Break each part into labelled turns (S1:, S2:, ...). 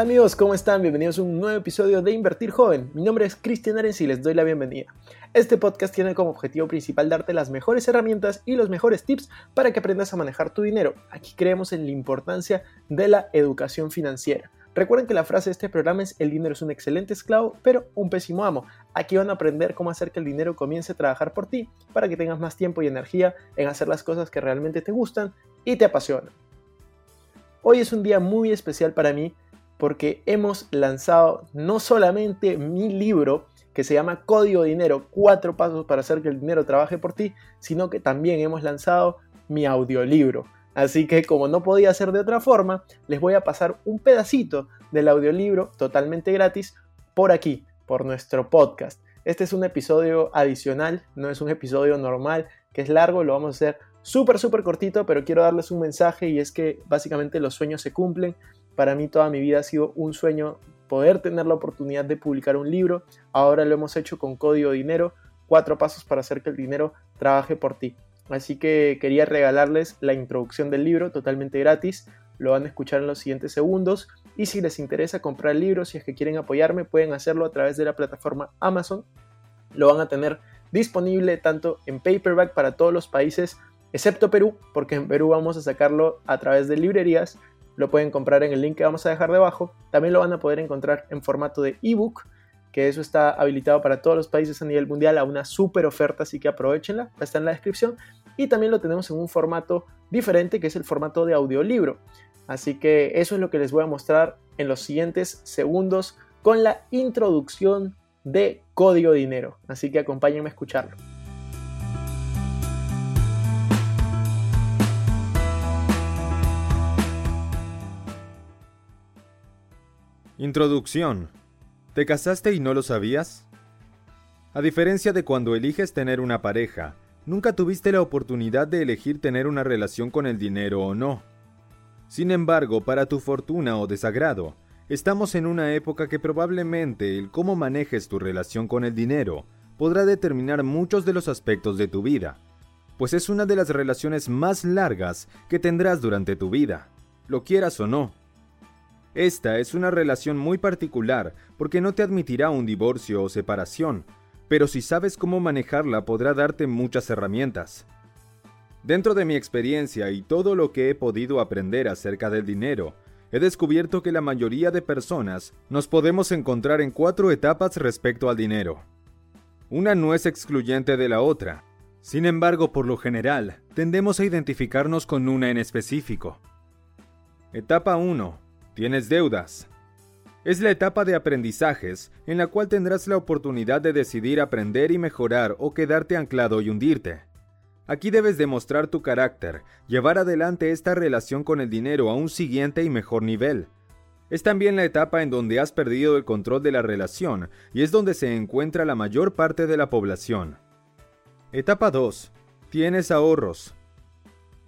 S1: Hola amigos, ¿cómo están? Bienvenidos a un nuevo episodio de Invertir Joven. Mi nombre es Cristian Arens y les doy la bienvenida. Este podcast tiene como objetivo principal darte las mejores herramientas y los mejores tips para que aprendas a manejar tu dinero. Aquí creemos en la importancia de la educación financiera. Recuerden que la frase de este programa es el dinero es un excelente esclavo, pero un pésimo amo. Aquí van a aprender cómo hacer que el dinero comience a trabajar por ti para que tengas más tiempo y energía en hacer las cosas que realmente te gustan y te apasionan. Hoy es un día muy especial para mí porque hemos lanzado no solamente mi libro que se llama Código Dinero, cuatro pasos para hacer que el dinero trabaje por ti, sino que también hemos lanzado mi audiolibro. Así que como no podía ser de otra forma, les voy a pasar un pedacito del audiolibro totalmente gratis por aquí, por nuestro podcast. Este es un episodio adicional, no es un episodio normal que es largo, lo vamos a hacer súper, súper cortito, pero quiero darles un mensaje y es que básicamente los sueños se cumplen para mí toda mi vida ha sido un sueño poder tener la oportunidad de publicar un libro. Ahora lo hemos hecho con Código Dinero, cuatro pasos para hacer que el dinero trabaje por ti. Así que quería regalarles la introducción del libro totalmente gratis. Lo van a escuchar en los siguientes segundos. Y si les interesa comprar el libro, si es que quieren apoyarme, pueden hacerlo a través de la plataforma Amazon. Lo van a tener disponible tanto en paperback para todos los países, excepto Perú, porque en Perú vamos a sacarlo a través de librerías lo pueden comprar en el link que vamos a dejar debajo. También lo van a poder encontrar en formato de ebook, que eso está habilitado para todos los países a nivel mundial a una super oferta, así que aprovechenla, está en la descripción. Y también lo tenemos en un formato diferente, que es el formato de audiolibro. Así que eso es lo que les voy a mostrar en los siguientes segundos con la introducción de Código Dinero. Así que acompáñenme a escucharlo.
S2: Introducción. ¿Te casaste y no lo sabías? A diferencia de cuando eliges tener una pareja, nunca tuviste la oportunidad de elegir tener una relación con el dinero o no. Sin embargo, para tu fortuna o desagrado, estamos en una época que probablemente el cómo manejes tu relación con el dinero podrá determinar muchos de los aspectos de tu vida, pues es una de las relaciones más largas que tendrás durante tu vida, lo quieras o no. Esta es una relación muy particular porque no te admitirá un divorcio o separación, pero si sabes cómo manejarla podrá darte muchas herramientas. Dentro de mi experiencia y todo lo que he podido aprender acerca del dinero, he descubierto que la mayoría de personas nos podemos encontrar en cuatro etapas respecto al dinero. Una no es excluyente de la otra. Sin embargo, por lo general, tendemos a identificarnos con una en específico. Etapa 1 Tienes deudas. Es la etapa de aprendizajes en la cual tendrás la oportunidad de decidir aprender y mejorar o quedarte anclado y hundirte. Aquí debes demostrar tu carácter, llevar adelante esta relación con el dinero a un siguiente y mejor nivel. Es también la etapa en donde has perdido el control de la relación y es donde se encuentra la mayor parte de la población. Etapa 2. Tienes ahorros.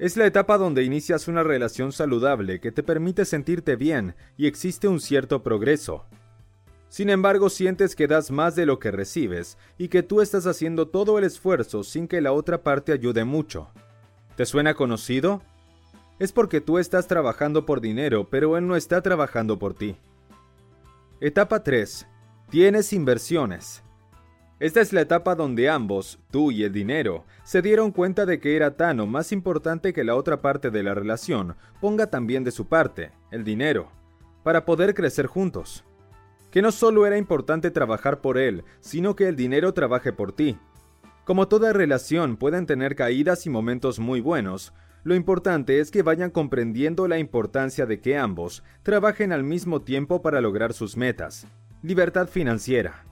S2: Es la etapa donde inicias una relación saludable que te permite sentirte bien y existe un cierto progreso. Sin embargo, sientes que das más de lo que recibes y que tú estás haciendo todo el esfuerzo sin que la otra parte ayude mucho. ¿Te suena conocido? Es porque tú estás trabajando por dinero, pero él no está trabajando por ti. Etapa 3. Tienes inversiones. Esta es la etapa donde ambos, tú y el dinero, se dieron cuenta de que era tan o más importante que la otra parte de la relación ponga también de su parte, el dinero, para poder crecer juntos. Que no solo era importante trabajar por él, sino que el dinero trabaje por ti. Como toda relación pueden tener caídas y momentos muy buenos, lo importante es que vayan comprendiendo la importancia de que ambos trabajen al mismo tiempo para lograr sus metas. Libertad financiera.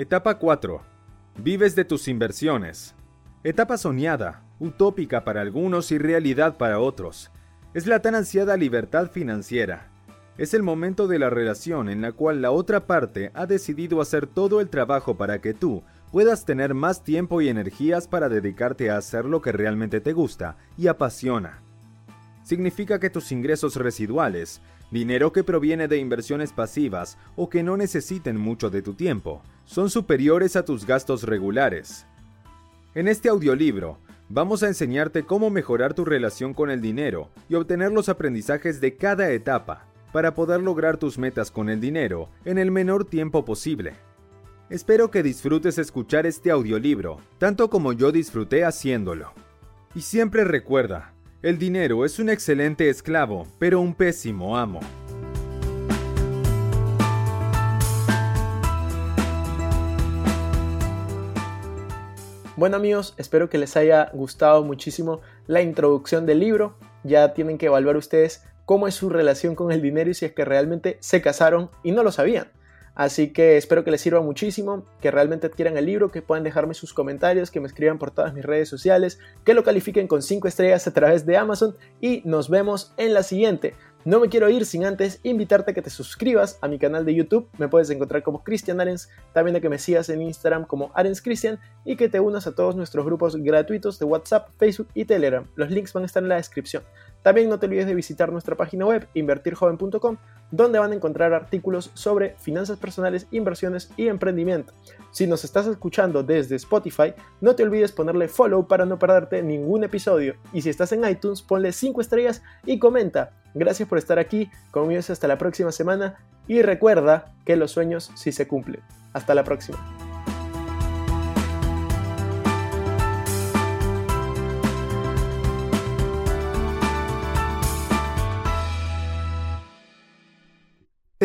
S2: Etapa 4. Vives de tus inversiones. Etapa soñada, utópica para algunos y realidad para otros. Es la tan ansiada libertad financiera. Es el momento de la relación en la cual la otra parte ha decidido hacer todo el trabajo para que tú puedas tener más tiempo y energías para dedicarte a hacer lo que realmente te gusta y apasiona. Significa que tus ingresos residuales, dinero que proviene de inversiones pasivas o que no necesiten mucho de tu tiempo, son superiores a tus gastos regulares. En este audiolibro, vamos a enseñarte cómo mejorar tu relación con el dinero y obtener los aprendizajes de cada etapa para poder lograr tus metas con el dinero en el menor tiempo posible. Espero que disfrutes escuchar este audiolibro, tanto como yo disfruté haciéndolo. Y siempre recuerda, el dinero es un excelente esclavo, pero un pésimo amo.
S1: Bueno amigos, espero que les haya gustado muchísimo la introducción del libro. Ya tienen que evaluar ustedes cómo es su relación con el dinero y si es que realmente se casaron y no lo sabían. Así que espero que les sirva muchísimo, que realmente adquieran el libro, que puedan dejarme sus comentarios, que me escriban por todas mis redes sociales, que lo califiquen con 5 estrellas a través de Amazon y nos vemos en la siguiente. No me quiero ir sin antes invitarte a que te suscribas a mi canal de YouTube. Me puedes encontrar como Cristian Arens, también a que me sigas en Instagram como Arens Cristian y que te unas a todos nuestros grupos gratuitos de WhatsApp, Facebook y Telegram. Los links van a estar en la descripción. También no te olvides de visitar nuestra página web invertirjoven.com, donde van a encontrar artículos sobre finanzas personales, inversiones y emprendimiento. Si nos estás escuchando desde Spotify, no te olvides ponerle follow para no perderte ningún episodio. Y si estás en iTunes, ponle 5 estrellas y comenta. Gracias por estar aquí, conmigo hasta la próxima semana y recuerda que los sueños sí se cumplen. Hasta la próxima.